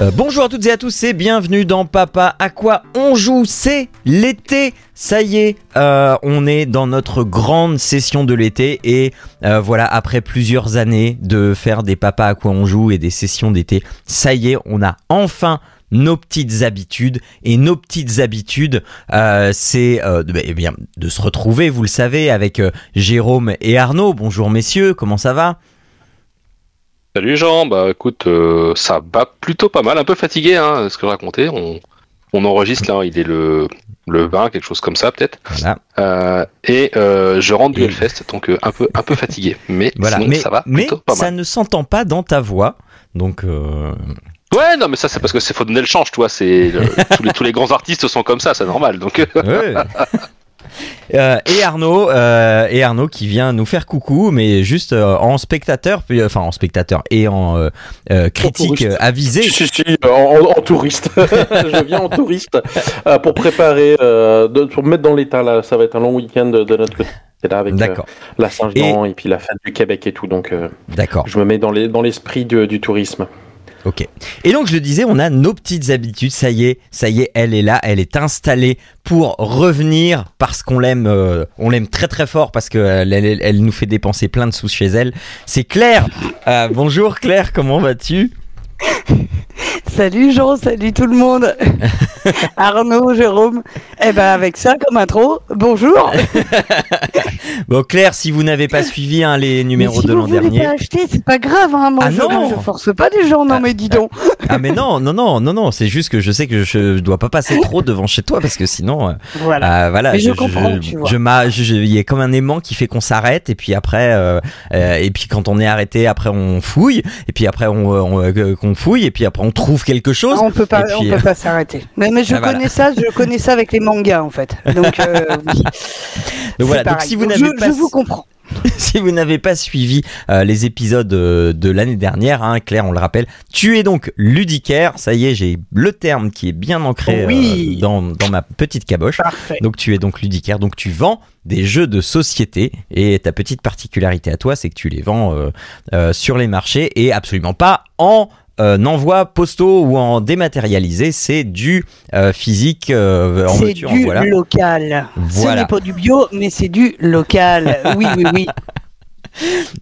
Euh, bonjour à toutes et à tous et bienvenue dans Papa à quoi on joue. C'est l'été, ça y est, euh, on est dans notre grande session de l'été et euh, voilà, après plusieurs années de faire des Papa à quoi on joue et des sessions d'été, ça y est, on a enfin nos petites habitudes et nos petites habitudes euh, c'est de, eh bien de se retrouver vous le savez avec Jérôme et Arnaud. Bonjour messieurs comment ça va? Salut Jean, bah écoute, euh, ça va plutôt pas mal, un peu fatigué, hein, ce que je racontais. On, on enregistre là, il est le, le 20, quelque chose comme ça peut-être. voilà Euh, et euh, je rentre du Hellfest, donc euh, un peu un peu fatigué, mais voilà sinon mais ça va mais plutôt pas ça mal. ne s'entend pas dans ta voix donc euh, Ouais, non, mais ça c'est parce que c'est faut donner le change, toi. C'est le- tous les tous les grands artistes sont comme ça, c'est normal. Donc Ouais. Euh, et Arnaud euh, et Arnaud qui vient nous faire coucou mais juste euh, en spectateur puis, enfin en spectateur et en critique avisé Si, si, si, en, touriste. je viens en touriste pour préparer, de- pour me mettre dans l'état. Là, ça va être un long week-end de, de notre côté. là avec d'accord la Saint-Jean et... puis la fête du Québec et tout. Donc, d'accord je me mets dans les- dans l'esprit du tourisme. Ok. Et donc je le disais, on a nos petites habitudes. Ça y est, ça y est, elle est là, elle est installée pour revenir parce qu'on l'aime, euh, on l'aime très très fort parce que euh, elle nous fait dépenser plein de sous chez elle. C'est Claire. Euh, bonjour Claire, comment vas-tu? Salut Jean, salut tout le monde. Arnaud, Jérôme. Eh ben avec ça comme intro, bonjour. Bon Claire, si vous n'avez pas suivi hein, les numéros si de l'an dernier. pas acheter, c'est pas grave. Hein, moi, Ah je, non. je force pas les gens. Non mais dis donc. Ah mais non, non, non, non, non. C'est juste que je sais que je, dois pas passer trop devant chez toi parce que sinon. euh, Voilà. Ah, voilà, Mais je comprends, tu vois. je je- je- il y a comme un aimant qui fait qu'on s'arrête et puis après, euh, euh, et puis quand on est arrêté, après on fouille et puis après on, on- euh, qu'on fouille et puis après on trouve quelque chose. On peut pas, puis, on peut pas s'arrêter. Mais, mais je Ah, voilà. connais ça, je connais ça avec les mangas en fait. Donc, euh, oui. C'est Donc voilà. Donc si vous n'avez je, pas, je vous comprends. si vous n'avez pas suivi euh, les épisodes euh, de l'année dernière, hein, Claire, on le rappelle, tu es donc ludicaire. Ça y est, j'ai le terme qui est bien ancré euh, dans, dans ma petite caboche. Parfait. Donc tu es donc ludicaire, donc tu vends des jeux de société et ta petite particularité à toi, c'est que tu les vends euh, euh, sur les marchés et absolument pas en euh, envoi postaux ou en dématérialisé, c'est du euh, physique euh, en C'est en du voilà. local. Ce Voilà. n'est pas du bio, mais c'est du local. Oui, oui, oui.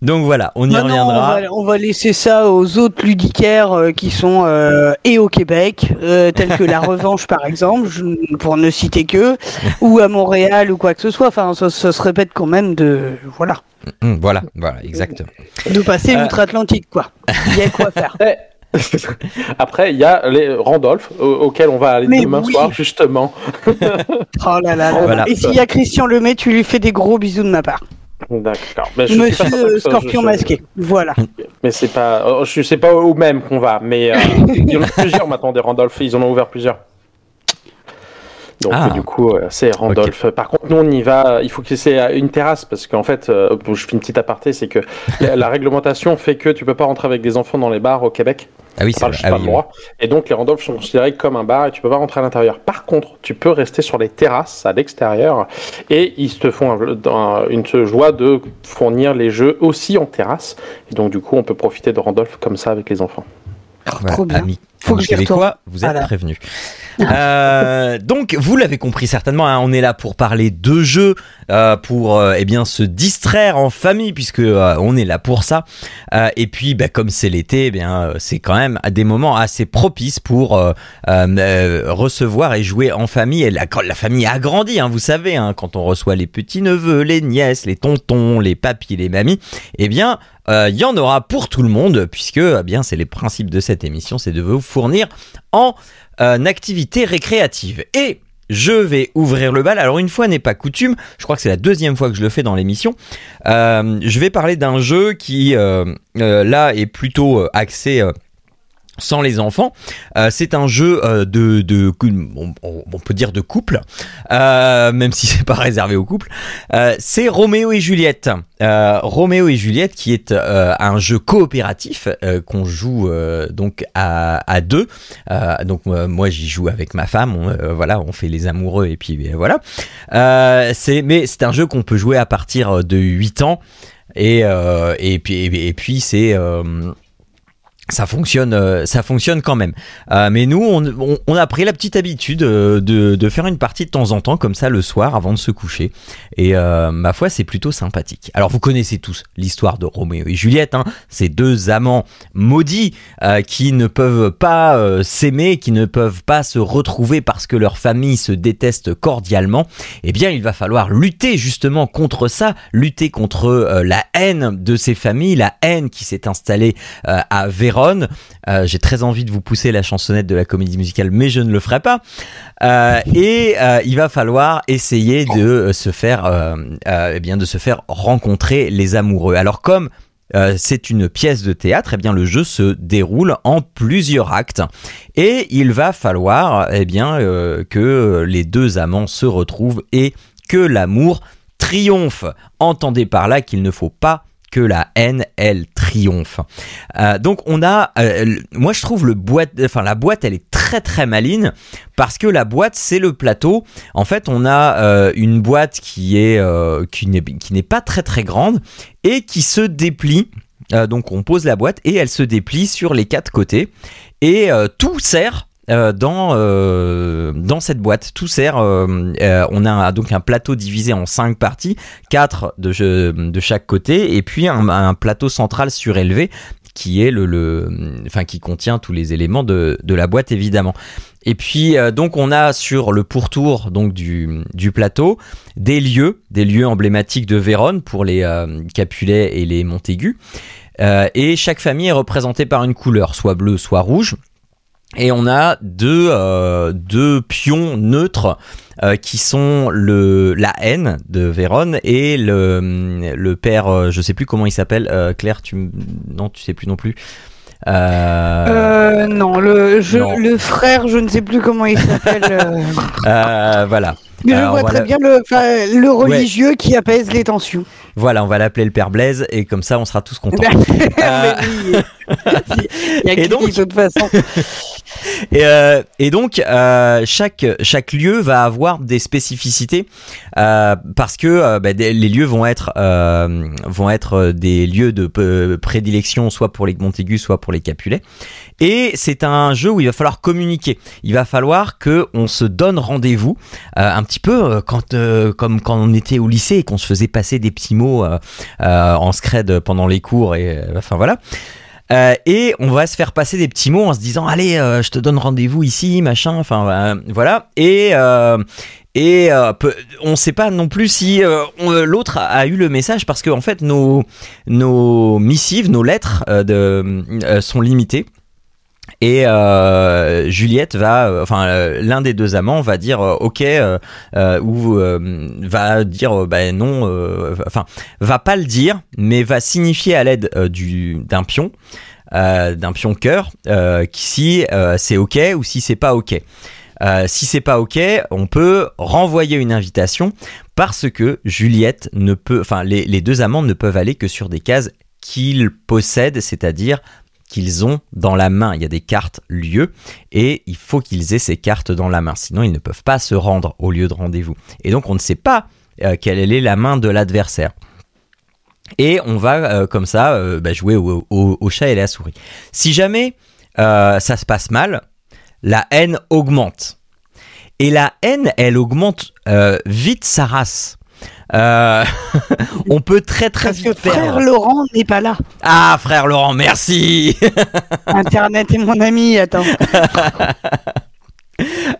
Donc voilà, on y Non, non, on, reviendra. va, on va laisser ça aux autres ludicaires euh, qui sont euh, et au Québec, euh, tels que La Revanche par exemple, je- pour ne citer que, ou à Montréal ou quoi que ce soit. Enfin, ça, ça se répète quand même de voilà, Hum, voilà, voilà, exactement. de passer Euh. l'outre-Atlantique quoi. Il y a quoi faire. Après, il y a les Randolph, au- auquel on va aller Mais demain oui. soir, justement. Oh là là là. Voilà. Et s'il y a Christian Lemay, tu lui fais des gros bisous de ma part. D'accord. Mais je suis pas Monsieur Scorpion je- masqué. Voilà. Mais c'est pas, oh, je sais pas où même qu'on va, mais euh, il y en a plusieurs maintenant des Randolph, ils en ont ouvert plusieurs. Donc Ah. du coup, euh, c'est Randolph. Par contre, nous on y va. Il faut que c'est à une terrasse parce qu'en fait, euh, je fais une petite aparté, c'est que la, la réglementation fait que tu peux pas rentrer avec des enfants dans les bars au Québec. Ah oui, c'est Ah pas oui. Et donc les Randolph sont considérés comme un bar et tu peux pas rentrer à l'intérieur. Par contre, tu peux rester sur les terrasses à l'extérieur et ils te font un- un- une joie de fournir les jeux aussi en terrasse. Et donc du coup, on peut profiter de Randolph comme ça avec les enfants. Voilà, Trop bien. amis- Faut que québécois, vous êtes Voilà. prévenus. Euh, donc, vous l'avez compris certainement, hein, on est là pour parler de jeux, euh, pour euh, eh bien se distraire en famille, puisque euh, on est là pour ça. Et puis, bah, comme c'est l'été, eh bien c'est quand même à des moments assez propices pour recevoir et jouer en famille. Et la, la famille agrandit, hein, vous savez, hein, quand on reçoit les petits neveux, les nièces, les tontons, les papis, les mamies, eh bien il y en aura pour tout le monde, puisque eh bien c'est les principes de cette émission, c'est de vous fournir en euh, activité récréative. Et je vais ouvrir le bal. Alors une fois n'est pas coutume, je crois que c'est la deuxième fois que je le fais dans l'émission. Euh, je vais parler d'un jeu qui euh, là est plutôt axé sans les enfants. Euh, c'est un jeu euh, de, de on, peut dire de couple, euh, même si c'est pas réservé au couple. Euh, c'est Roméo et Juliette. Euh, Roméo et Juliette, qui est un jeu coopératif qu'on joue donc à, à deux. donc moi j'y joue avec ma femme. On, voilà, on fait les amoureux et puis voilà. c'est mais c'est un jeu qu'on peut jouer à partir de 8 ans. Et, et puis, et puis c'est ça fonctionne, euh, ça fonctionne quand même. Euh, mais nous, on, a pris la petite habitude euh, de, faire une partie de temps en temps, comme ça, le soir, avant de se coucher. Et ma foi, c'est plutôt sympathique. Alors, vous connaissez tous l'histoire de Roméo et Juliette, hein, ces deux amants maudits qui ne peuvent pas s'aimer, qui ne peuvent pas se retrouver parce que leur famille se déteste cordialement. Eh bien, il va falloir lutter justement contre ça, lutter contre la haine de ces familles, la haine qui s'est installée à Euh, j'ai très envie de vous pousser la chansonnette de la comédie musicale, mais je ne le ferai pas. Euh, et euh, il va falloir essayer de se faire, eh bien, de se faire rencontrer les amoureux. Alors comme c'est une pièce de théâtre, et eh bien le jeu se déroule en plusieurs actes et il va falloir eh bien que les deux amants se retrouvent et que l'amour triomphe. Entendez par là qu'il ne faut pas que la haine, elle, triomphe. Euh, donc on a, euh, moi je trouve le boîte, enfin la boîte, elle est très très maligne parce que la boîte c'est le plateau. En fait, on a euh, une boîte qui est qui n'est qui n'est pas très très grande et qui se déplie. donc on pose la boîte et elle se déplie sur les quatre côtés et tout sert euh, dans, euh, dans cette boîte. Tout sert. Euh, on a donc un plateau divisé en cinq parties, quatre de, chaque côté, et puis un, plateau central surélevé qui est le, enfin qui contient tous les éléments de, la boîte évidemment. Et puis donc on a sur le pourtour donc du, plateau des lieux, des lieux emblématiques de Vérone pour les Capulets et les Montaigu. et chaque famille est représentée par une couleur, soit bleue, soit rouge. Et on a deux, euh, deux pions neutres euh, qui sont le, la haine de Vérone et le, le père, euh, je sais plus comment il s'appelle, Claire, tu, non, tu sais plus non plus. non, le, je, le frère, je ne sais plus comment il s'appelle. voilà. Mais je vois très bien le, le religieux qui apaise les tensions. Voilà, on va l'appeler le père Blaise et comme ça on sera tous contents. Il y a et donc, de toute façon. Et, euh, et donc, euh, chaque, chaque lieu va avoir des spécificités euh, parce que euh, bah, les lieux vont être, euh, vont être des lieux de prédilection soit pour les Montaigu, soit pour les Capulets. Et c'est un jeu où il va falloir communiquer. Il va falloir que on se donne rendez-vous, un petit peu quand, comme quand on était au lycée et qu'on se faisait passer des petits mots en scred pendant les cours. Et enfin voilà. Euh, et on va se faire passer des petits mots en se disant allez, euh, je te donne rendez-vous ici, machin. Enfin euh, voilà. Et et on ne sait pas non plus si l'autre a eu le message parce que fait nos nos missives, nos lettres sont limitées. Et euh, Juliette va, euh, enfin euh, l'un des deux amants va dire ok ou va dire bah non, enfin va pas le dire, mais va signifier à l'aide du d'un pion, d'un pion cœur, si c'est ok ou si c'est pas ok. si c'est pas ok, on peut renvoyer une invitation parce que Juliette ne peut, enfin les, les deux amants ne peuvent aller que sur des cases qu'ils possèdent, c'est-à-dire qu'ils ont dans la main. Il y a des cartes lieux et il faut qu'ils aient ces cartes dans la main. Sinon, ils ne peuvent pas se rendre au lieu de rendez-vous. Et donc, on ne sait pas euh, quelle est la main de l'adversaire. Et on va euh, comme ça euh, bah, jouer au, chat et la souris. Si jamais ça se passe mal, la haine augmente. Et la haine, elle augmente vite sa race. Euh, on peut très très Parce vite que frère Laurent n'est pas là. Ah, frère Laurent, merci. Internet est mon ami, attends.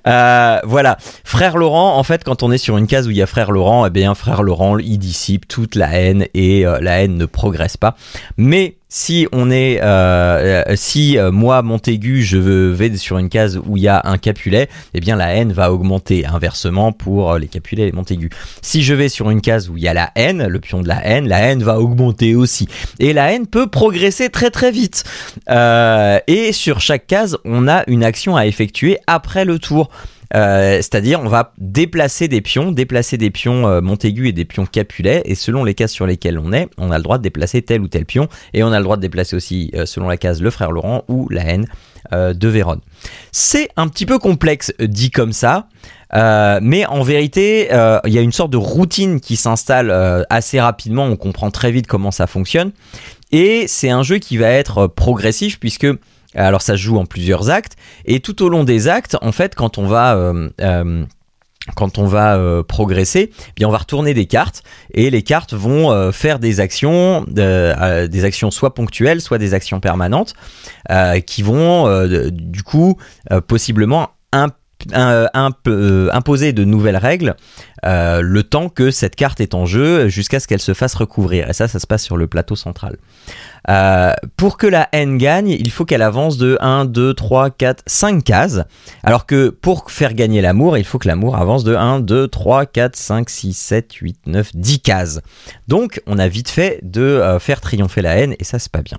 Euh, voilà, frère Laurent, en fait, quand on est sur une case où il y a frère Laurent, eh bien, frère Laurent, il dissipe toute la haine et euh, la haine ne progresse pas. Mais si on est, euh, euh, si euh, moi Montaigu, je vais sur une case où il y a un Capulet, eh bien la haine va augmenter. Inversement pour euh, les Capulets et les Montaigu. Si je vais sur une case où il y a la haine, le pion de la haine, la haine va augmenter aussi. Et la haine peut progresser très très vite. Et sur chaque case, on a une action à effectuer après le tour. Euh, C'est-à-dire, on va déplacer des pions, déplacer des pions euh, Montaigu et des pions Capulet, et selon les cases sur lesquelles on est, on a le droit de déplacer tel ou tel pion, et on a le droit de déplacer aussi, euh, selon la case, le frère Laurent ou la haine de Vérone. C'est un petit peu complexe dit comme ça, mais en vérité, il y a une sorte de routine qui s'installe assez rapidement, on comprend très vite comment ça fonctionne, et c'est un jeu qui va être progressif puisque alors ça se joue en plusieurs actes et tout au long des actes, en fait, quand on va euh, euh, euh, progresser, eh bien on va retourner des cartes et les cartes vont faire des actions, des actions soit ponctuelles, soit des actions permanentes, qui vont du coup possiblement imposer de nouvelles règles le temps que cette carte est en jeu jusqu'à ce qu'elle se fasse recouvrir. Et ça, ça se passe sur le plateau central. Euh, pour que la haine gagne, il faut qu'elle avance de 1, 2, 3, 4, 5 cases. Alors que pour faire gagner l'amour, il faut que l'amour avance de 1, 2, 3, 4, 5, 6, 7, 8, 9, 10 cases. Donc on a vite fait de euh, faire triompher la haine et ça c'est pas bien.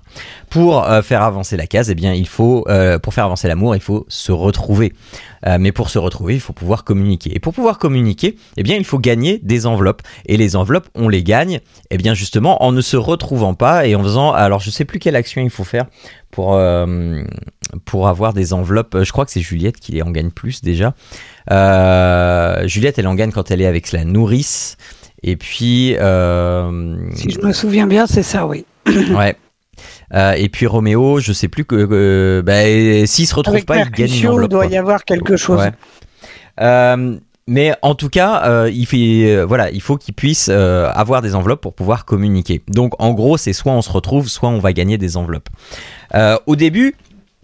Pour euh, faire avancer la case, eh bien il faut, pour faire avancer l'amour, il faut se retrouver. Mais pour se retrouver, il faut pouvoir communiquer. Et pour pouvoir communiquer, eh bien il faut gagner des enveloppes. Et les enveloppes, on les gagne, eh bien justement en ne se retrouvant pas et en faisant, alors je sais plus quelle action il faut faire pour, euh, pour avoir des enveloppes. Je crois que c'est Juliette qui en gagne plus déjà. Euh, Juliette, elle en gagne quand elle est avec la nourrice. Et puis, euh, Si je me souviens bien, c'est ça, oui. ouais. Euh, et puis Roméo, je sais plus que, que bah, s'il se retrouve Avec pas, il gagne une Mercutio, il enveloppe. doit y avoir quelque chose. Ouais. Euh, mais en tout cas, euh, euh, il faut qu'il puisse euh, avoir des enveloppes pour pouvoir communiquer. Donc en gros, c'est soit on se retrouve, soit on va gagner des enveloppes. Au début,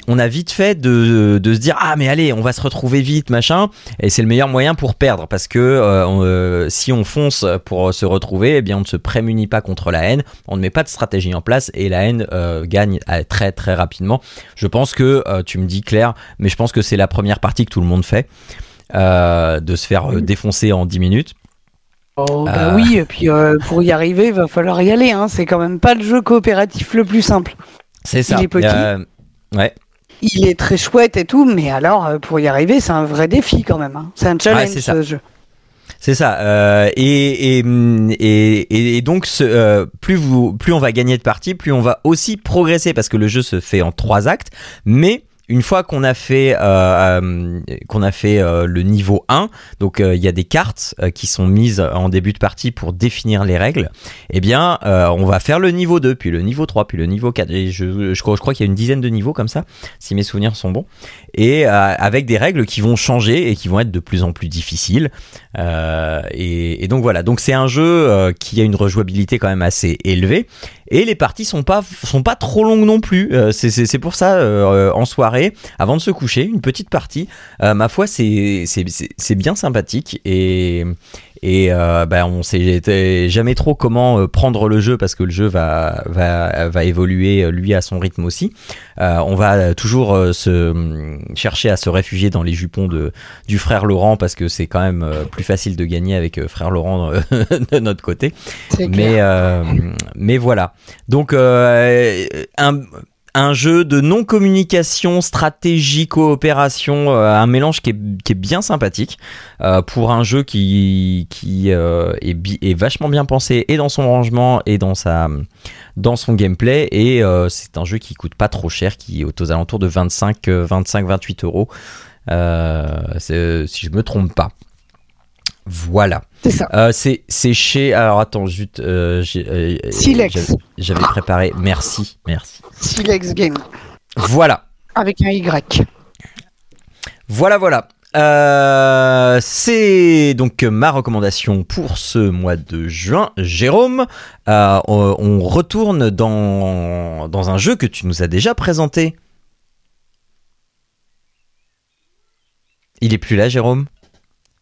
on a vite fait de, se dire ah mais allez on va se retrouver vite machin et c'est le meilleur moyen pour perdre parce que si on fonce pour se retrouver eh bien on ne se prémunit pas contre la haine on ne met pas de stratégie en place et la haine gagne très très rapidement je pense que tu me dis Claire mais je pense que c'est la première partie que tout le monde fait de se faire euh, défoncer en 10 minutes Oh, bah Euh. oui, et puis euh, pour y arriver, il va falloir y aller. Hein. C'est quand même pas le jeu coopératif le plus simple. c'est ça est petit. Euh, ouais Il est très chouette et tout, mais alors euh, pour y arriver, c'est un vrai défi quand même. hein. C'est un challenge ce jeu. C'est ça. euh, et, et, et, et donc, ce, euh, plus, vous, plus on va gagner de parties, plus on va aussi progresser parce que le jeu se fait en trois actes. Mais une fois qu'on a fait, euh, euh, qu'on a fait euh, le niveau 1, donc il y a des cartes qui sont mises en début de partie pour définir les règles, eh bien, on va faire le niveau 2, puis le niveau 3, puis le niveau 4. Et je, crois, qu'il y a une dizaine de niveaux comme ça, si mes souvenirs sont bons. Et avec des règles qui vont changer et qui vont être de plus en plus difficiles. Et, et donc voilà, donc c'est un jeu qui a une rejouabilité quand même assez élevée et les parties sont pas sont pas trop longues non plus. Euh, c'est- pour ça euh, en soirée, avant de se coucher, une petite partie. Euh, ma foi, c'est bien sympathique et et euh, bah, on sait jamais trop comment euh, prendre le jeu parce que le jeu va va va évoluer euh, lui à son rythme aussi. Euh, on va toujours euh, se hum, chercher à se réfugier dans les jupons de du frère Laurent parce que c'est quand même plus facile de gagner avec frère Laurent de notre côté. Mais, euh, mais voilà. Donc, euh, un, un jeu de non-communication, stratégie, coopération, euh, un mélange qui est, bien sympathique euh, pour un jeu qui, euh, est, vachement bien pensé et dans son rangement et dans, son gameplay. Et c'est un jeu qui coûte pas trop cher, qui est aux alentours de 25, euh, 25 28 euros. Si je me trompe pas. Voilà. C'est ça. Euh, c'est chez. Alors attends, juste. euh, j'ai, euh, Silex. j'avais- préparé. Merci, merci. Silex Game. Voilà, Avec un Y. voilà, voilà. Euh, c'est donc ma recommandation pour ce mois de juin. Jérôme, euh, on on retourne dans, dans un jeu que tu nous as déjà présenté. Il est plus là, Jérôme?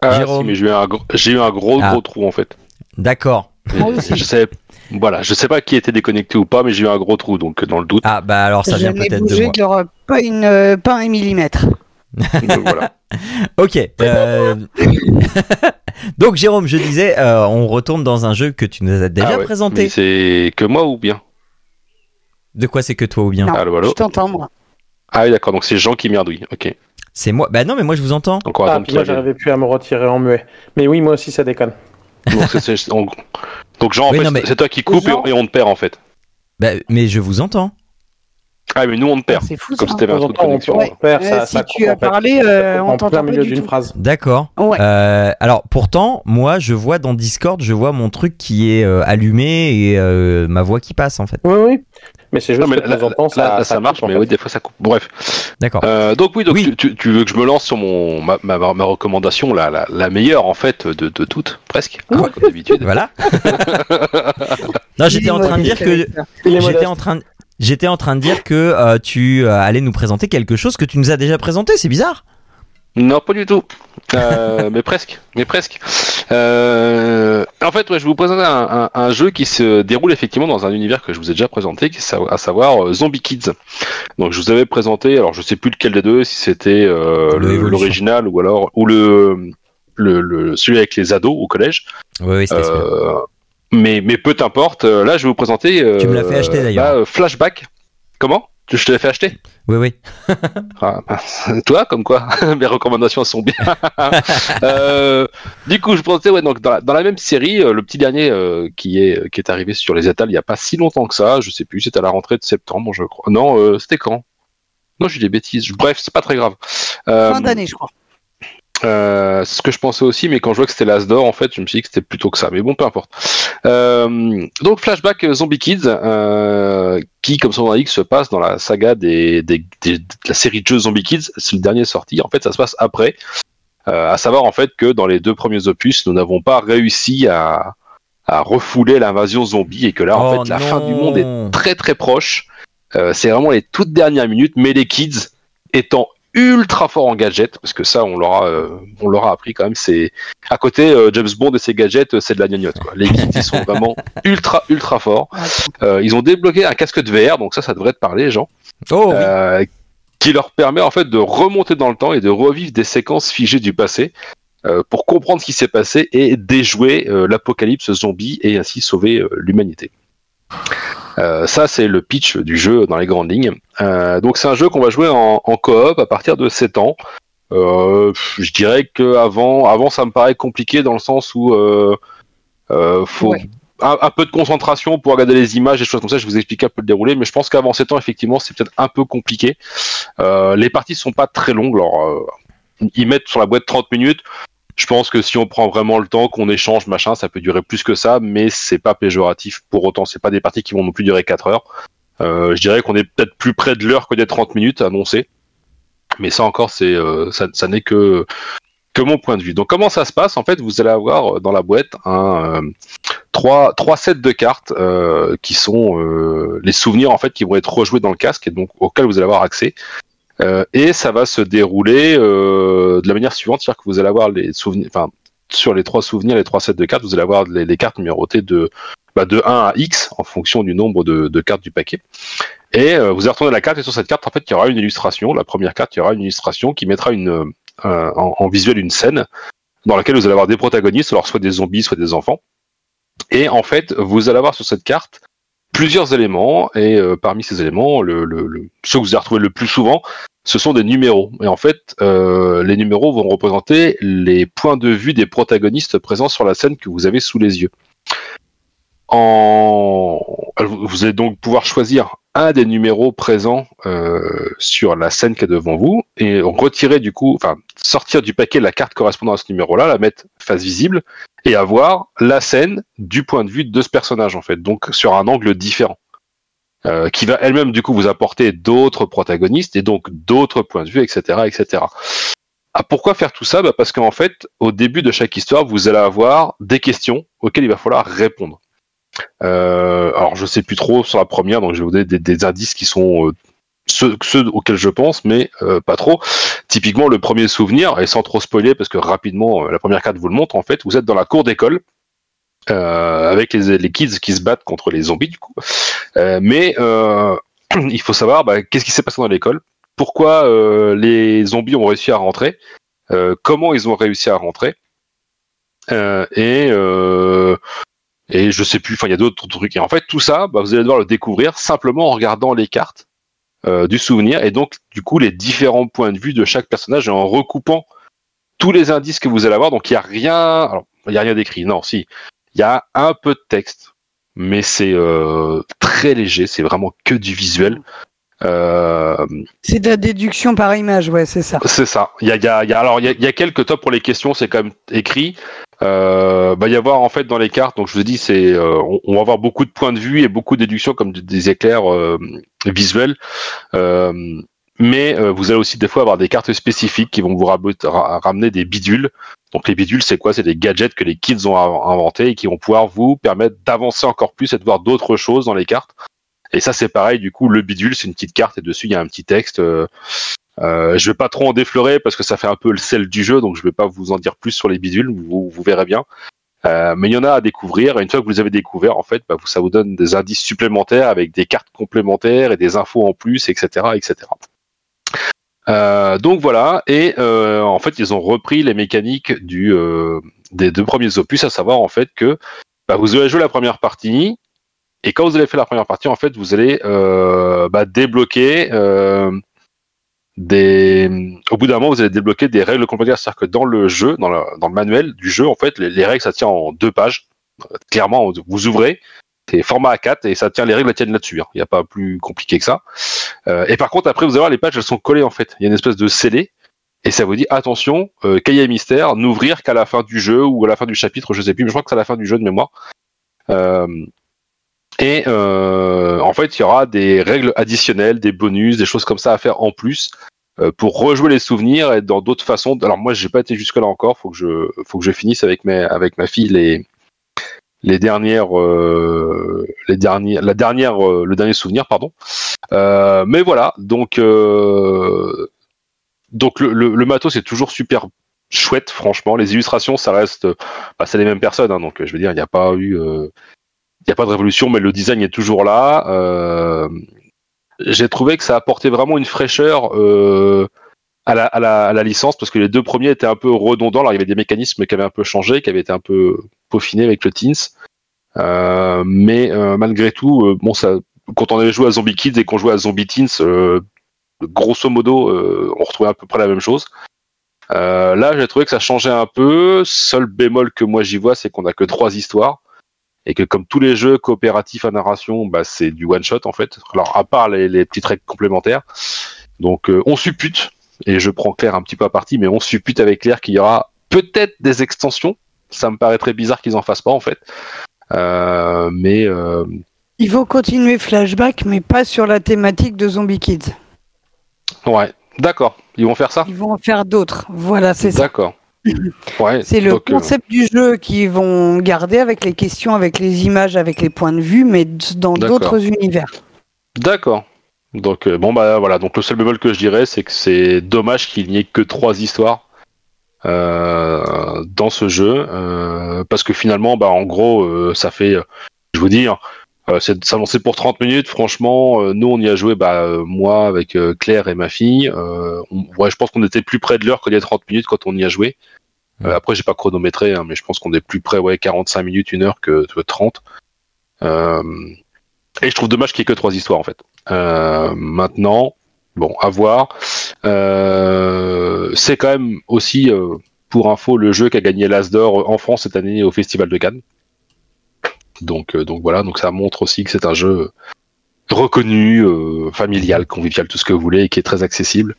Ah, Jérôme. si, mais j'ai eu un, gros- j'ai eu un gros Ah. gros trou en fait. D'accord. Je savais, Voilà, je sais pas qui était déconnecté ou pas, mais j'ai eu un gros trou, donc dans le doute. Ah bah alors ça vient peut-être de bougé moi. de pas, une, euh, pas un millimètre. donc voilà. Ok. euh, Donc Jérôme, je disais, euh, on retourne dans un jeu que tu nous as déjà Ah ouais, présenté. mais C'est que moi ou bien? De quoi c'est que toi ou bien? Non, Allô, allô? je t'entends, moi. Ah oui, d'accord, donc c'est Jean qui merdouille. Ok. C'est moi. Bah non, mais moi je vous entends. Va Ah, puis moi, j'arrivais plus à me retirer en muet. Mais oui, moi aussi, ça déconne. Donc, c'est- c'est- on- donc Jean, en Oui, fait, non, mais- c'est toi qui coupe et, Jean- et on te perd en fait. Bah, mais je vous entends. Ah, mais nous on te perd. C'est fou, Comme ça. si t'avais De un trou de connexion. on perd, Euh, ça, si ça tu as parlé, euh, on en t'entend milieu du d'une tout. phrase. D'accord. Ouais. Euh, alors pourtant, moi je vois dans Discord, je vois mon truc qui est euh, allumé et euh, ma voix qui passe en fait. Oui, oui. Mais c'est juste Non, mais que de là, temps ça, là, là, ça coupe, marche, mais oui, des fois ça coupe. Bref. D'accord. Euh, donc oui, donc Oui. Tu, veux que je me lance sur mon ma, ma, ma recommandation, la, la, la meilleure en fait de, de toutes, presque, hein, comme d'habitude. Voilà. non, j'étais en train de dire que j'étais en train de J'étais en train de dire que euh, tu euh, allais nous présenter quelque chose que tu nous as déjà présenté, c'est bizarre. Non, pas du tout. Euh, mais presque, mais presque. Euh, en fait, ouais, je vais vous présenter un, un- un jeu qui se déroule effectivement dans un univers que je vous ai déjà présenté, qui est sa- à savoir euh, Zombie Kids. Donc, je vous avais présenté, alors je sais plus lequel des deux, si c'était l'original ou alors ou le, le, le- celui avec les ados au collège. Oui, oui, c'était mais, mais peu t'importe. euh, Là, je vais vous présenter. euh, Tu me l'as fait acheter, d'ailleurs. bah, euh, Flashback. Comment? Tu- Je te l'ai fait acheter? Oui, oui. ah, mince. Toi, comme quoi, mes recommandations sont bien. Euh, du coup, je pensais, ouais, donc dans la, dans la même série, euh, le petit dernier euh, qui est qui est arrivé sur les étals il y a pas si longtemps que ça, je sais plus, c'était à la rentrée de septembre, je crois. Non, euh, c'était quand? Non, j'ai des bêtises. Bref, c'est pas très grave. Euh, Fin d'année, je crois. Euh, c'est ce que je pensais aussi, mais quand je vois que c'était l'As d'or, en fait, je me suis dit que c'était plutôt que ça. Mais bon, peu importe. Euh, donc, Flashback euh, Zombie Kids, euh, qui, comme son nom l'indique, se passe dans la saga des, des, des- de la série de jeux Zombie Kids. C'est le dernier sorti. En fait, ça se passe après. À savoir, en fait, que dans les deux premiers opus, nous n'avons pas réussi à, à refouler l'invasion zombie et que là, en Oh fait, la non. fin du monde est très très proche. C'est vraiment les toutes dernières minutes, mais les kids étant ultra forts en gadgets, parce que ça, on l'aura, euh, on l'aura appris quand même. C'est à côté euh, James Bond et ses gadgets, euh, c'est de la gnognotte. Quoi. Les kids, ils sont vraiment ultra ultra forts. Euh, ils ont débloqué un casque de VR, donc ça, ça devrait te parler, Jean, Oh, oui. qui leur permet en fait de remonter dans le temps et de revivre des séquences figées du passé. pour comprendre ce qui s'est passé et déjouer l'apocalypse zombie et ainsi sauver l'humanité. Euh, ça, c'est le pitch du jeu dans les grandes lignes. Euh, donc, c'est un jeu qu'on va jouer en, en coop à partir de 7 ans. Euh, je dirais que avant, avant, ça me paraît compliqué dans le sens où euh, euh, faut Ouais. un, un peu de concentration pour regarder les images et choses comme ça. Je vous explique un peu le déroulé, mais je pense qu'avant 7 ans, effectivement, c'est peut-être un peu compliqué. Euh, les parties sont pas très longues. Alors, euh, ils mettent sur la boîte 30 minutes. Je pense que si on prend vraiment le temps, qu'on échange, machin, ça peut durer plus que ça, mais c'est pas péjoratif pour autant. C'est pas des parties qui vont non plus durer 4 heures. Euh, je dirais qu'on est peut-être plus près de l'heure que des 30 minutes annoncées. Mais ça encore, c'est euh, ça, n'est que mon point de vue. Donc comment ça se passe? En fait, vous allez avoir dans la boîte un euh, trois sets de cartes euh, qui sont les souvenirs en fait qui vont être rejoués dans le casque et donc auxquels vous allez avoir accès. Euh, et ça va se dérouler euh, de la manière suivante, c'est-à-dire que vous allez avoir les souvenirs, enfin sur les trois souvenirs, les trois sets de cartes, vous allez avoir les, cartes numérotées de bah, de 1 à X en fonction du nombre de, de cartes du paquet. Et euh, vous allez retourner la carte et sur cette carte, en fait, il y aura une illustration. La première carte, il y aura une illustration qui mettra une euh, en, en visuel une scène dans laquelle vous allez avoir des protagonistes, alors soit des zombies, soit des enfants. Et en fait, vous allez avoir sur cette carte plusieurs éléments, et euh, parmi ces éléments, ceux que vous allez retrouver le plus souvent, ce sont des numéros. Et en fait, euh, les numéros vont représenter les points de vue des protagonistes présents sur la scène que vous avez sous les yeux. En... Vous allez donc pouvoir choisir un des numéros présents euh, sur la scène qui est devant vous et retirer du coup, enfin sortir du paquet la carte correspondant à ce numéro-là, la mettre face visible et avoir la scène du point de vue de ce personnage en fait, donc sur un angle différent. Euh, qui va elle-même du coup vous apporter d'autres protagonistes et donc d'autres points de vue, etc., etc. Ah, pourquoi faire tout ça? Bah Parce qu'en fait, au début de chaque histoire, vous allez avoir des questions auxquelles il va falloir répondre. Euh, alors, je sais plus trop sur la première, donc je vais vous donner des, indices qui sont euh, ceux, auxquels je pense, mais euh, pas trop. Typiquement, le premier souvenir, et sans trop spoiler, parce que rapidement, la première carte vous le montre, en fait, vous êtes dans la cour d'école, avec les, kids qui se battent contre les zombies du coup. Mais il faut savoir bah, qu'est-ce qui s'est passé dans l'école, pourquoi les zombies ont réussi à rentrer, comment ils ont réussi à rentrer, et et je sais plus. Enfin, il y a d'autres trucs. Et en fait, tout ça, bah, vous allez devoir le découvrir simplement en regardant les cartes euh, du souvenir et donc du coup les différents points de vue de chaque personnage et en recoupant tous les indices que vous allez avoir. Donc il y a rien. Alors, il y a rien d'écrit. Non, si. Il y a un peu de texte, mais c'est euh, très léger. C'est vraiment que du visuel. Euh, C'est de la déduction par image, ouais, c'est ça. c'est ça. Il y a, y a- y a- alors il y y a quelques tops pour les questions, c'est quand même écrit. Euh, bah, il y avoir en fait dans les cartes, donc je vous ai dit, c'est euh, on, on va avoir beaucoup de points de vue et beaucoup de déductions comme des, des éclairs euh, visuels. Euh, mais euh, vous allez aussi des fois avoir des cartes spécifiques qui vont vous ramener des bidules. Donc les bidules, c'est quoi? C'est des gadgets que les kids ont inventés et qui vont pouvoir vous permettre d'avancer encore plus et de voir d'autres choses dans les cartes. Et ça, c'est pareil. Du coup, le bidule, c'est une petite carte et dessus il y a un petit texte. Euh, euh, je vais pas trop en défleurer parce que ça fait un peu le sel du jeu, donc je vais pas vous en dire plus sur les bidules. Vous, verrez bien. Euh, mais il y en a à découvrir. Et une fois que vous les avez découvert, en fait, bah, ça vous donne des indices supplémentaires avec des cartes complémentaires et des infos en plus, etc., etc. Euh, donc voilà. Et euh, en fait, ils ont repris les mécaniques des deux premiers opus, à savoir en fait que bah, vous allez jouer la première partie. Et quand vous allez faire la première partie, en fait, vous allez euh, bah, débloquer euh, des. Au bout d'un moment, vous allez débloquer des règles complémentaires. C'est-à-dire que dans le jeu, dans, le manuel du jeu, en fait, les, les règles ça tient en deux pages. Euh, Clairement, vous ouvrez, c'est format A4 et ça tient les règles tiennent là-dessus. hein. Il n'y a pas plus compliqué que ça. Euh, et par contre, après, vous allez voir les pages, elles sont collées en fait. Il y a une espèce de scellé. Et ça vous dit attention, euh, cahier mystère, n'ouvrir qu'à la fin du jeu ou à la fin du chapitre, je sais plus, mais je crois que c'est à la fin du jeu de mémoire. Et euh, en fait, il y aura des règles additionnelles, des bonus, des choses comme ça à faire en plus euh, pour rejouer les souvenirs et dans d'autres façons. Alors moi, j'ai pas été jusque là encore. Faut que je, faut que je finisse avec mes, avec ma fille les, les dernières, euh, les dernières, la dernière, le dernier souvenir, pardon. Mais voilà, donc, donc le, le, le matos c'est toujours super chouette, franchement. Les illustrations, ça reste, bah, c'est les mêmes personnes, hein, donc je veux dire, il n'y a pas eu, il n'y a pas de révolution, mais le design est toujours là. Euh, j'ai trouvé que ça apportait vraiment une fraîcheur euh, à, la, licence parce que les deux premiers étaient un peu redondants. Alors il y avait des mécanismes qui avaient un peu changé, qui avaient été un peu peaufinés avec le Teens. Euh, mais malgré tout, bon, quand on avait joué à Zombie Kids et qu'on jouait à Zombie Teens, grosso modo, on retrouvait à peu près la même chose. Là, j'ai trouvé que ça changeait un peu. Seul bémol que moi j'y vois, c'est qu'on a que trois histoires et que comme tous les jeux coopératifs à narration, bah, c'est du one shot en fait. Alors à part les, les petites règles complémentaires, donc euh, on suppute et je prends Claire un petit peu à partie, mais on suppute avec Claire qu'il y aura peut-être des extensions. Ça me paraît très bizarre qu'ils en fassent pas en fait, euh, mais euh, Ils vont continuer Flashback, mais pas sur la thématique de Zombie Kids. ouais, d'accord. Ils vont faire ça? Ils vont en faire d'autres. Voilà, c'est ça. D'accord. Ouais. C'est le euh, concept du jeu qu'ils vont garder avec les questions, avec les images, avec les points de vue, mais dans d'autres univers. D'accord. Donc euh, bon bah voilà, donc le seul bémol que je dirais c'est que c'est dommage qu'il n'y ait que trois histoires euh, dans ce jeu parce que finalement bah en gros ça fait je vous dire euh, c'est lancé pour 30 minutes franchement euh, nous on y a joué bah euh, moi avec euh, Claire et ma fille euh, on- ouais je pense qu'on était plus près de l'heure que les 30 minutes quand on y a joué Euh, après j'ai pas chronométré hein, mais je pense qu'on est plus près ouais 45 minutes une heure que, que 30 euh, et je trouve dommage qu'il y ait que trois histoires en fait. Euh, maintenant, bon, à voir. Euh, c'est quand même aussi, euh, pour info, le jeu qui a gagné l'As d'or en France cette année au Festival de Cannes. Donc, euh, donc voilà, donc ça montre aussi que c'est un jeu reconnu, euh, familial, convivial, tout ce que vous voulez, et qui est très accessible.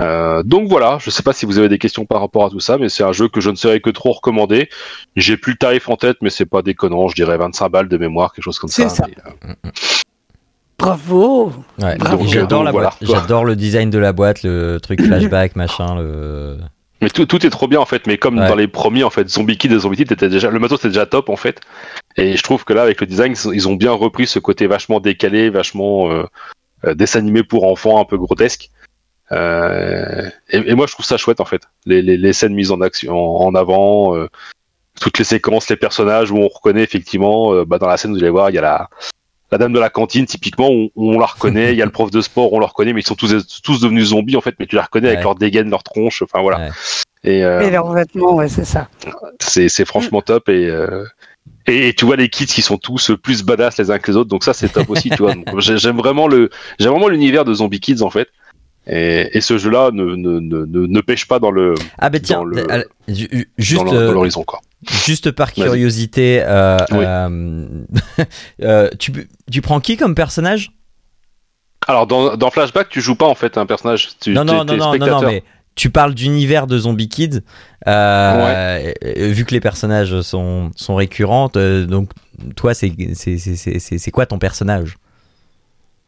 Euh, donc voilà, je sais pas si vous avez des questions par rapport à tout ça, mais c'est un jeu que je ne saurais que trop recommander. J'ai plus le tarif en tête, mais c'est pas déconnant, je dirais 25 balles de mémoire, quelque chose comme ça. ça. Mais, euh, Bravo Ouais. Voilà. J'adore le design de la boîte, le truc flashback, machin. Le... Mais tout, tout est trop bien en fait, mais comme Ouais. dans les premiers en fait, Zombie Kid et Zombie Kid était déjà, le matos était déjà top en fait, et je trouve que là avec le design ils ont- bien repris ce côté vachement décalé, vachement euh, euh, dessin animé pour enfants, un peu grotesque. Euh, et, et moi je trouve ça chouette en fait, les, les, les scènes mises en action, en, en avant, euh, toutes les séquences, les personnages où on reconnaît effectivement, bah, dans la scène, vous allez voir, il y a la, la dame de la cantine, typiquement, on, on la reconnaît, il y a le prof de sport, on le reconnaît, mais ils sont tous, tous devenus zombies, en fait, mais tu les reconnais avec leur dégaine, leur tronche, enfin voilà. Ouais. Et, euh, Et leurs vêtements, ouais, c'est ça. c'est c'est franchement top et, euh, et et tu vois les kids qui sont tous plus badass les uns que les autres donc ça c'est top aussi tu vois Donc, j'ai- j'aime vraiment le j'aime vraiment l'univers de Zombie Kids en fait et, et ce jeu là ne, ne, ne, ne, ne pêche pas dans le Ah ben tiens, Dans le- euh, ju- juste, dans l'horizon quoi juste par curiosité, euh, Oui. euh, euh, tu, tu prends qui comme personnage? Alors dans, dans Flashback tu joues pas en fait un personnage. Tu Non, non, non, non, mais tu parles d'univers de Zombie Kids. et vu que les personnages sont, sont récurrents, donc toi, c'est quoi ton personnage?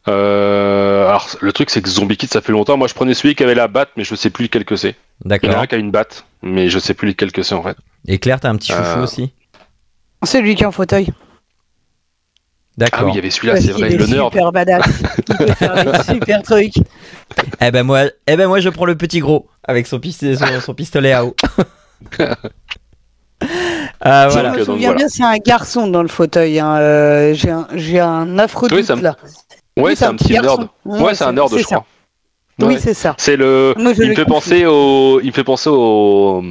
Euh, alors le truc c'est que Zombie Kids ça fait longtemps. Moi je prenais celui qui avait la batte mais je sais plus lequel que c'est. Il y en a D'accord. un qui a une batte mais je sais plus lequel que c'est en fait Et Claire, t'as un petit chouchou Euh, aussi C'est lui qui est en fauteuil. ah oui D'accord. il y avait celui-là c'est vrai nerd super badass. Il peut faire des super trucs. eh ben moi, eh ben moi, je prends le petit gros avec son, piste- son, son pistolet à eau. Ah, Si voilà. je me Donc, souviens voilà. bien, c'est un garçon dans le fauteuil. hein. Euh, J'ai un, un affreux Oui, doute ça me- là. ouais Oui, c'est un petit garçon. nerd ouais c'est un nerd je ça. crois Oui, Ouais. c'est ça. C'est le. Moi, je il me fait penser au. Il me fait penser au.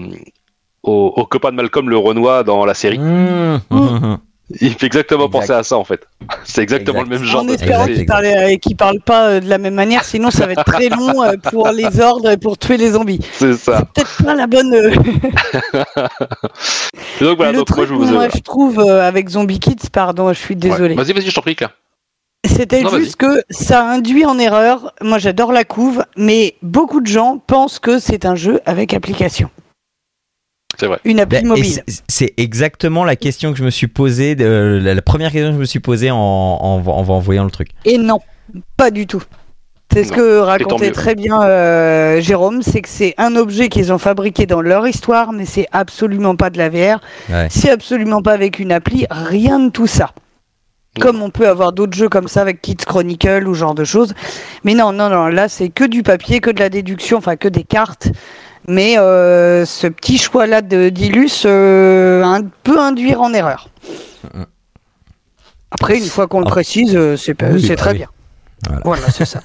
Au, au copain de Malcolm le Renoir dans la série. Mmh, mmh. Il fait exactement Exact. penser à ça en fait. C'est exactement Exact. le même genre en espérant Exact, qu'il parle, euh, parle pas euh, de la même manière, sinon ça va être très long euh, pour les ordres et pour tuer les zombies. C'est ça. C'est peut-être pas la bonne. euh, donc voilà, le donc moi truc, je vous. moi, je trouve euh, avec Zombie Kids, pardon, je suis Ouais. désolé. Vas-y, vas-y, je t'en prie, Claire. C'était juste que ça induit en erreur. Moi, j'adore la couve, mais beaucoup de gens pensent que c'est un jeu avec application, C'est vrai. une appli Ben, mobile. c'est- exactement la question que je me suis posée, de- la, la première question que je me suis posée en, en, en- en voyant le truc. Et non, pas du tout. C'est ce que racontait très bien euh, Jérôme, c'est que c'est un objet qu'ils ont fabriqué dans leur histoire, mais c'est absolument pas de la VR. Ouais. C'est absolument pas avec une appli, rien de tout ça. Comme on peut avoir d'autres jeux comme ça avec Kids Chronicle ou ce genre de choses. Mais non, non, non, là c'est que du papier, que de la déduction, enfin que des cartes. Mais euh, ce petit choix-là de d'Ilus euh, peut induire en erreur. Après, une fois qu'on le Ah. précise, euh, c'est Oui, très oui. bien. Voilà. Voilà, c'est ça.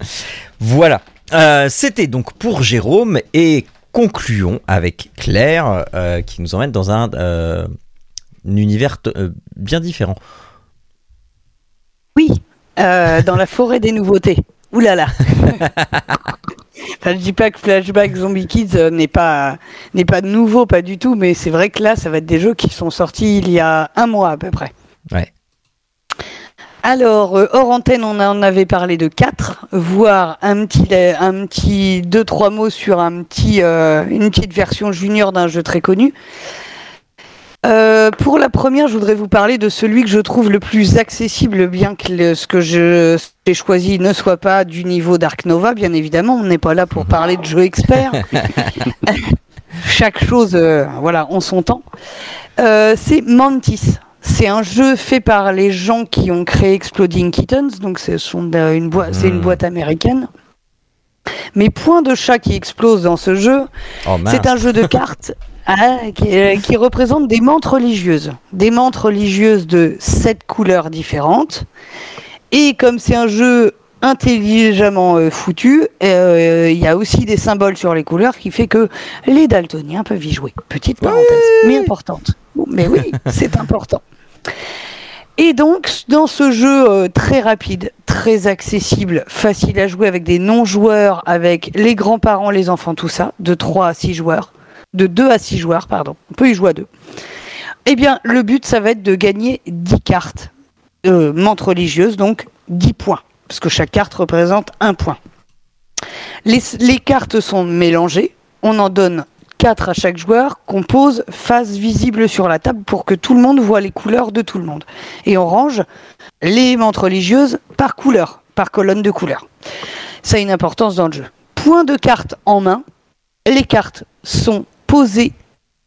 Voilà. Euh, C'était donc pour Jérôme et concluons avec Claire qui nous emmène dans un, un univers bien différent. Oui, dans la forêt des nouveautés. Ouh là là. Enfin, je dis pas que Flashback Zombie Kids euh, n'est pas n'est pas nouveau, pas du tout, mais c'est vrai que là, ça va être des jeux qui sont sortis il y a un mois à peu près. Ouais. Alors, euh, hors antenne, on en avait parlé de quatre, voire un petit, un petit deux trois mots sur un petit, euh, une petite version junior d'un jeu très connu. Euh, pour la première, je voudrais vous parler de celui que je trouve le plus accessible, bien que le- ce que je- j'ai choisi ne soit pas du niveau Dark Nova, bien évidemment. On n'est pas là pour parler de jeux experts. Chaque chose, euh, voilà, en son temps. Euh, c'est Mantis. C'est un jeu fait par les gens qui ont créé Exploding Kittens, donc c'est une, boi- c'est une Hmm. boîte américaine. Mais point de chat qui explose dans ce jeu, Oh c'est un jeu de cartes ah, qui, euh, qui représente des mantes religieuses. Des mantes religieuses de sept couleurs différentes. Et comme c'est un jeu intelligemment euh, foutu, euh, il y a aussi des symboles sur les couleurs qui fait que les daltoniens peuvent y jouer. Petite parenthèse, mais importante. Mais oui, c'est important. Et donc, dans ce jeu euh, très rapide, très accessible, facile à jouer avec des non-joueurs, avec les grands-parents, les enfants, tout ça, de 3 à 6 joueurs, de 2 à 6 joueurs, pardon, on peut y jouer à deux. Eh bien, le but, ça va être de gagner 10 cartes, euh, menthes religieuses, donc 10 points, parce que chaque carte représente un point. Les, cartes sont mélangées, on en donne 4 à chaque joueur, qu'on pose face visible sur la table pour que tout le monde voit les couleurs de tout le monde. Et on range les menthes religieuses par couleur, par colonne de couleurs. Ça a une importance dans le jeu. Point de carte en main, les cartes sont posées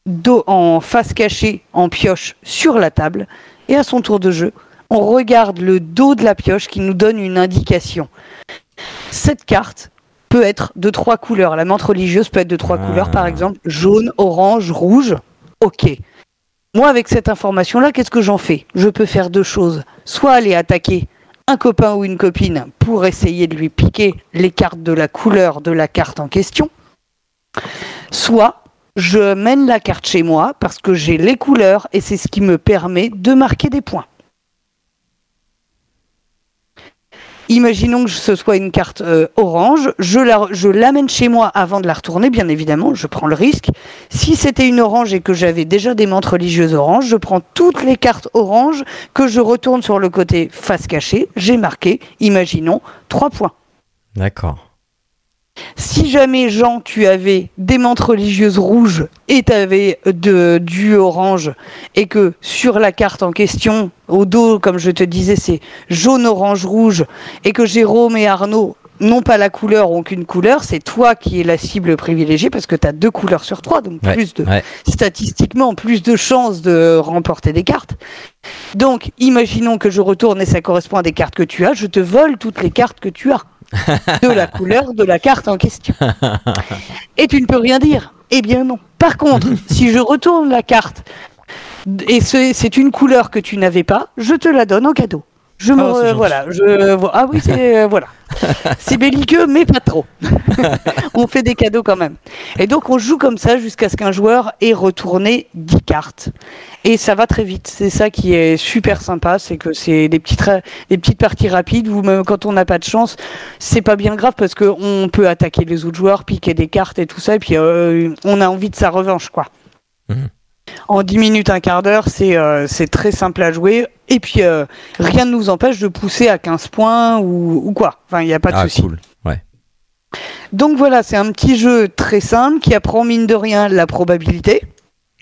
dos en face cachée, en pioche, sur la table, et à son tour de jeu, on regarde le dos de la pioche qui nous donne une indication. Cette carte peut être de trois couleurs. La menthe religieuse peut être de trois Ah. couleurs, par exemple jaune, orange, rouge. Ok. Moi, avec cette information-là, qu'est-ce que j'en fais? Je peux faire deux choses. Soit aller attaquer un copain ou une copine pour essayer de lui piquer les cartes de la couleur de la carte en question. Soit je mène la carte chez moi parce que j'ai les couleurs et c'est ce qui me permet de marquer des points. Imaginons que ce soit une carte euh, orange, je la- je l'amène chez moi avant de la retourner, bien évidemment, je prends le risque. Si c'était une orange et que j'avais déjà des montres religieuses oranges, je prends toutes les cartes oranges que je retourne sur le côté face cachée, j'ai marqué, imaginons, 3 points. D'accord. Si jamais, Jean, tu avais des montres religieuses rouges et tu avais de, du orange, et que sur la carte en question, au dos, comme je te disais, c'est jaune, orange, rouge, et que Jérôme et Arnaud n'ont pas la couleur ou aucune couleur, c'est toi qui es la cible privilégiée parce que tu as deux couleurs sur trois, donc Ouais, plus de, ouais. statistiquement plus de chances de remporter des cartes. Donc, imaginons que je retourne et ça correspond à des cartes que tu as, je te vole toutes les cartes que tu as de la couleur de la carte en question. Et tu ne peux rien dire. Eh bien non. Par contre, si je retourne la carte et c'est une couleur que tu n'avais pas, je te la donne en cadeau. Je me Ah, gentil. voilà, je ah oui c'est euh, voilà. C'est belliqueux mais pas trop. on fait des cadeaux quand même. Et donc on joue comme ça jusqu'à ce qu'un joueur ait retourné 10 cartes. Et ça va très vite. C'est ça qui est super sympa, c'est que c'est des petites ra- des petites parties rapides où même quand on n'a pas de chance, c'est pas bien grave parce que on peut attaquer les autres joueurs, piquer des cartes et tout ça et puis euh, on a envie de sa revanche quoi. Mhm. En 10 minutes, un quart d'heure, c'est euh, c'est très simple à jouer. Et puis, euh, rien ne nous empêche de pousser à 15 points ou, ou quoi. Enfin, il n'y a pas de ah, souci. cool. Ouais. Donc voilà, c'est un petit jeu très simple qui apprend mine de rien la probabilité.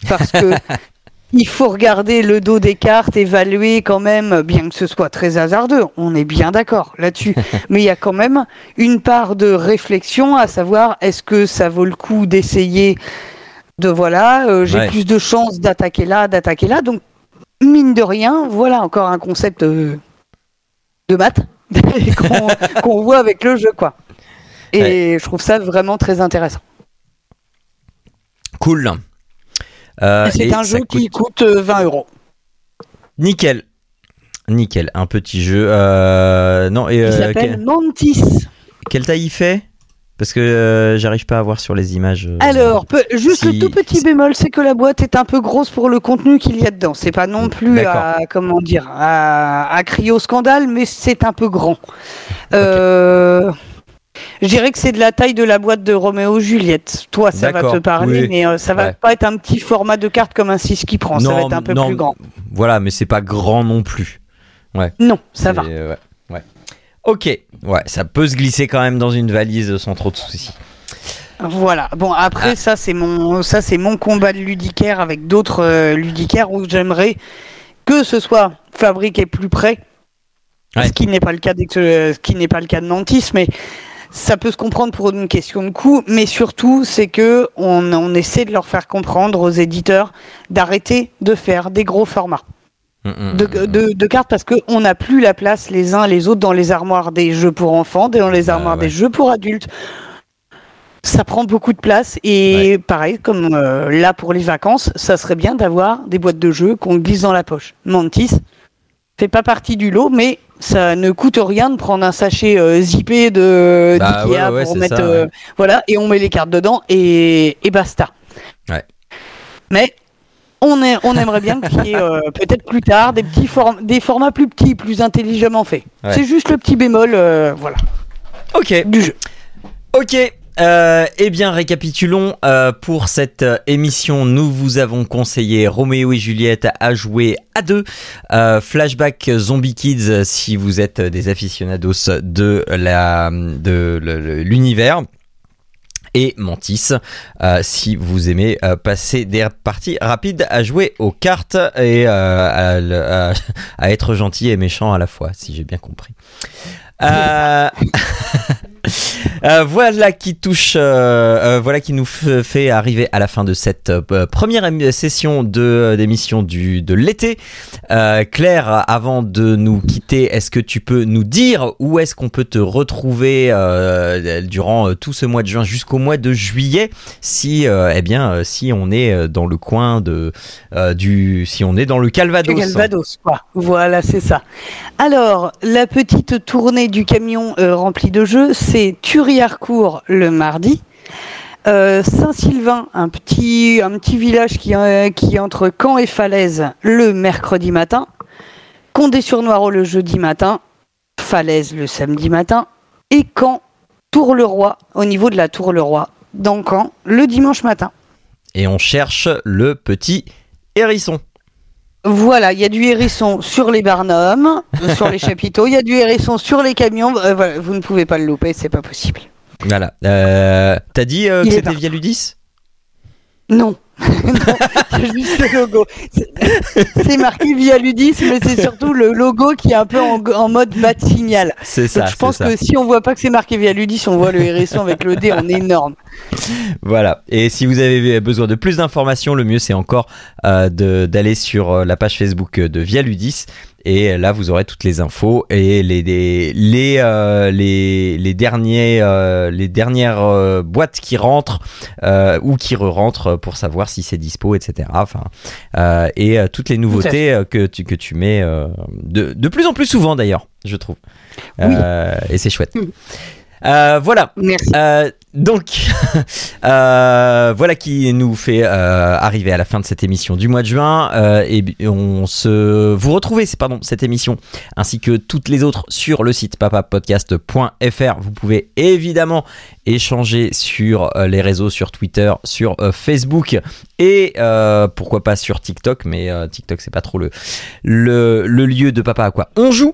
Parce que il faut regarder le dos des cartes, évaluer quand même, bien que ce soit très hasardeux, on est bien d'accord là-dessus. Mais il y a quand même une part de réflexion à savoir est-ce que ça vaut le coup d'essayer de voilà, euh, j'ai Ouais. plus de chances d'attaquer là, d'attaquer là. Donc mine de rien, voilà encore un concept euh, de maths qu'on voit avec le jeu quoi. Et je trouve ça vraiment très intéressant. Cool. Euh, c'est un jeu qui coûte euh, 20 euros. Nickel. Nickel. Un petit jeu. Non, et, Il s'appelle Mantis. quelle taille il fait? Parce que euh, j'arrive pas à voir sur les images. euh, Alors, peu- juste si- le tout petit bémol, c'est que la boîte est un peu grosse pour le contenu qu'il y a dedans. C'est pas non plus à, comment dire, à, à crier au scandale, mais c'est un peu grand. Euh, Je dirais que c'est de la taille de la boîte de Roméo Juliette. Toi, ça va te parler, oui. mais euh, ça va Ouais. pas être un petit format de carte comme un 6 qui prend. ça va être un peu non, plus grand. Voilà, mais c'est pas grand non plus. Non, ça va. ouais. Ok, ouais, ça peut se glisser quand même dans une valise sans trop de soucis. Voilà. Bon, après Ah. ça c'est mon ça c'est mon combat de ludicaire avec d'autres euh, ludicaires où j'aimerais que ce soit fabriqué plus près. Ouais. Ce qui n'est pas le cas d'Ex- euh, ce qui n'est pas le cas de Nantis, mais ça peut se comprendre pour une question de coût, mais surtout c'est que on, on essaie de leur faire comprendre aux éditeurs d'arrêter de faire des gros formats de, mm, mm. de, de cartes parce qu'on n'a plus la place les uns les autres dans les armoires des jeux pour enfants, dans les Ah, armoires ouais. des jeux pour adultes. Ça prend beaucoup de place et pareil, comme euh, là pour les vacances, ça serait bien d'avoir des boîtes de jeux qu'on glisse dans la poche. Mantis fait pas partie du lot, mais ça ne coûte rien de prendre un sachet euh, zippé de Bah, d'Ikea ouais, ouais, pour c'est mettre ça, ouais. voilà et on met les cartes dedans et, et basta. Mais on, est, on aimerait bien qu'il y ait euh, peut-être plus tard des petits form- des formats plus petits, plus intelligemment faits. Ouais. C'est juste le petit bémol, euh, voilà, Ok, du jeu. ok. Euh, eh bien, récapitulons. euh, pour cette émission, nous vous avons conseillé Roméo et Juliette à jouer à deux. Euh, Flashback Zombie Kids si vous êtes des aficionados de la de l'univers. Et Mantis, euh, si vous aimez euh, passer des parties rapides à jouer aux cartes et euh, à, être gentil et méchant à la fois, si j'ai bien compris. Euh, voilà qui touche, euh, euh, voilà qui nous fait arriver à la fin de cette première session de d'émission du de l'été. Claire, avant de nous quitter, est-ce que tu peux nous dire où est-ce qu'on peut te retrouver durant tout ce mois de juin jusqu'au mois de juillet, si eh bien si on est dans le coin de du, si on est dans le Calvados. Le Calvados, quoi. Voilà, c'est ça. Alors, la petite tournée du camion rempli de jeux, c'est Thury-Harcourt le mardi. Euh, Saint-Sylvain, un petit, village qui, euh, qui est entre Caen et Falaise, le mercredi matin. Condé-sur-Noireau le jeudi matin. Falaise le samedi matin. Et Caen, Tour-le-Roi, au niveau de la Tour-le-Roi, dans Caen, le dimanche matin. Et on cherche le petit hérisson. Voilà, il y a du hérisson sur les barnums, sur les chapiteaux, il y a du hérisson sur les camions. euh, voilà, vous ne pouvez pas le louper, c'est pas possible. Voilà. Euh, T'as dit euh, que c'était via Ludis? Non. C'est juste le logo. C'est- marqué via Ludis, mais c'est surtout le logo qui est un peu en, en mode de signal. C'est ça. Donc je pense ça. que si on voit pas que c'est marqué via Ludis, on voit le hérisson avec le D en énorme. Voilà. Et si vous avez besoin de plus d'informations, le mieux c'est encore euh, d'aller sur euh, la page Facebook de Via Ludis. Et là, vous aurez toutes les infos et les les les euh, les, les derniers euh, les dernières euh, boîtes qui rentrent ou qui re-rentrent pour savoir si c'est dispo, etc. Enfin et toutes les nouveautés que tu que tu mets de de plus en plus souvent d'ailleurs, je trouve. Oui. Et c'est chouette. Mm. Euh, voilà. Merci. Euh, donc, euh, voilà qui nous fait arriver à la fin de cette émission du mois de juin. Et on se, vous retrouvez, c'est- pardon, cette émission ainsi que toutes les autres sur le site papapodcast.fr. Vous pouvez évidemment échanger sur les réseaux, sur Twitter, sur Facebook et pourquoi pas sur TikTok. Mais TikTok, c'est pas trop le, le, le lieu de papa à quoi on joue.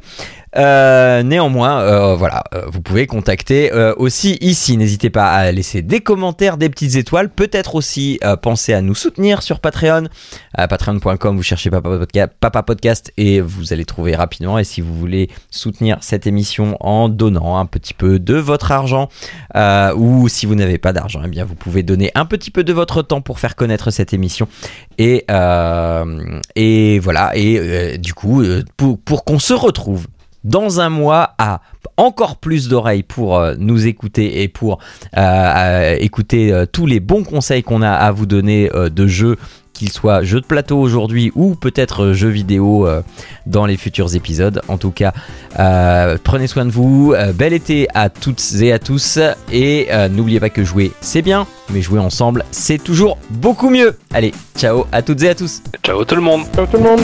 Euh, néanmoins, euh, voilà, euh, vous pouvez contacter aussi ici. N'hésitez pas à laisser des commentaires, des petites étoiles. Peut-être aussi penser à nous soutenir sur Patreon. Patreon.com, vous cherchez Papa Podca- Papa Podcast et vous allez trouver rapidement. Et si vous voulez soutenir cette émission en donnant un petit peu de votre argent, ou si vous n'avez pas d'argent, eh bien vous pouvez donner un petit peu de votre temps pour faire connaître cette émission. Et, voilà. Et du coup, pour qu'on se retrouve dans un mois à encore plus d'oreilles pour euh, nous écouter et pour euh, euh, écouter euh, tous les bons conseils qu'on a à vous donner euh, de jeux qu'ils soient jeux de plateau aujourd'hui ou peut-être jeux vidéo euh, dans les futurs épisodes. En tout cas, euh, prenez soin de vous. euh, bel été à toutes et à tous. Et euh, n'oubliez pas que jouer, c'est bien, mais jouer ensemble, c'est toujours beaucoup mieux. Allez, ciao à toutes et à tous. Ciao tout le monde Ciao tout le monde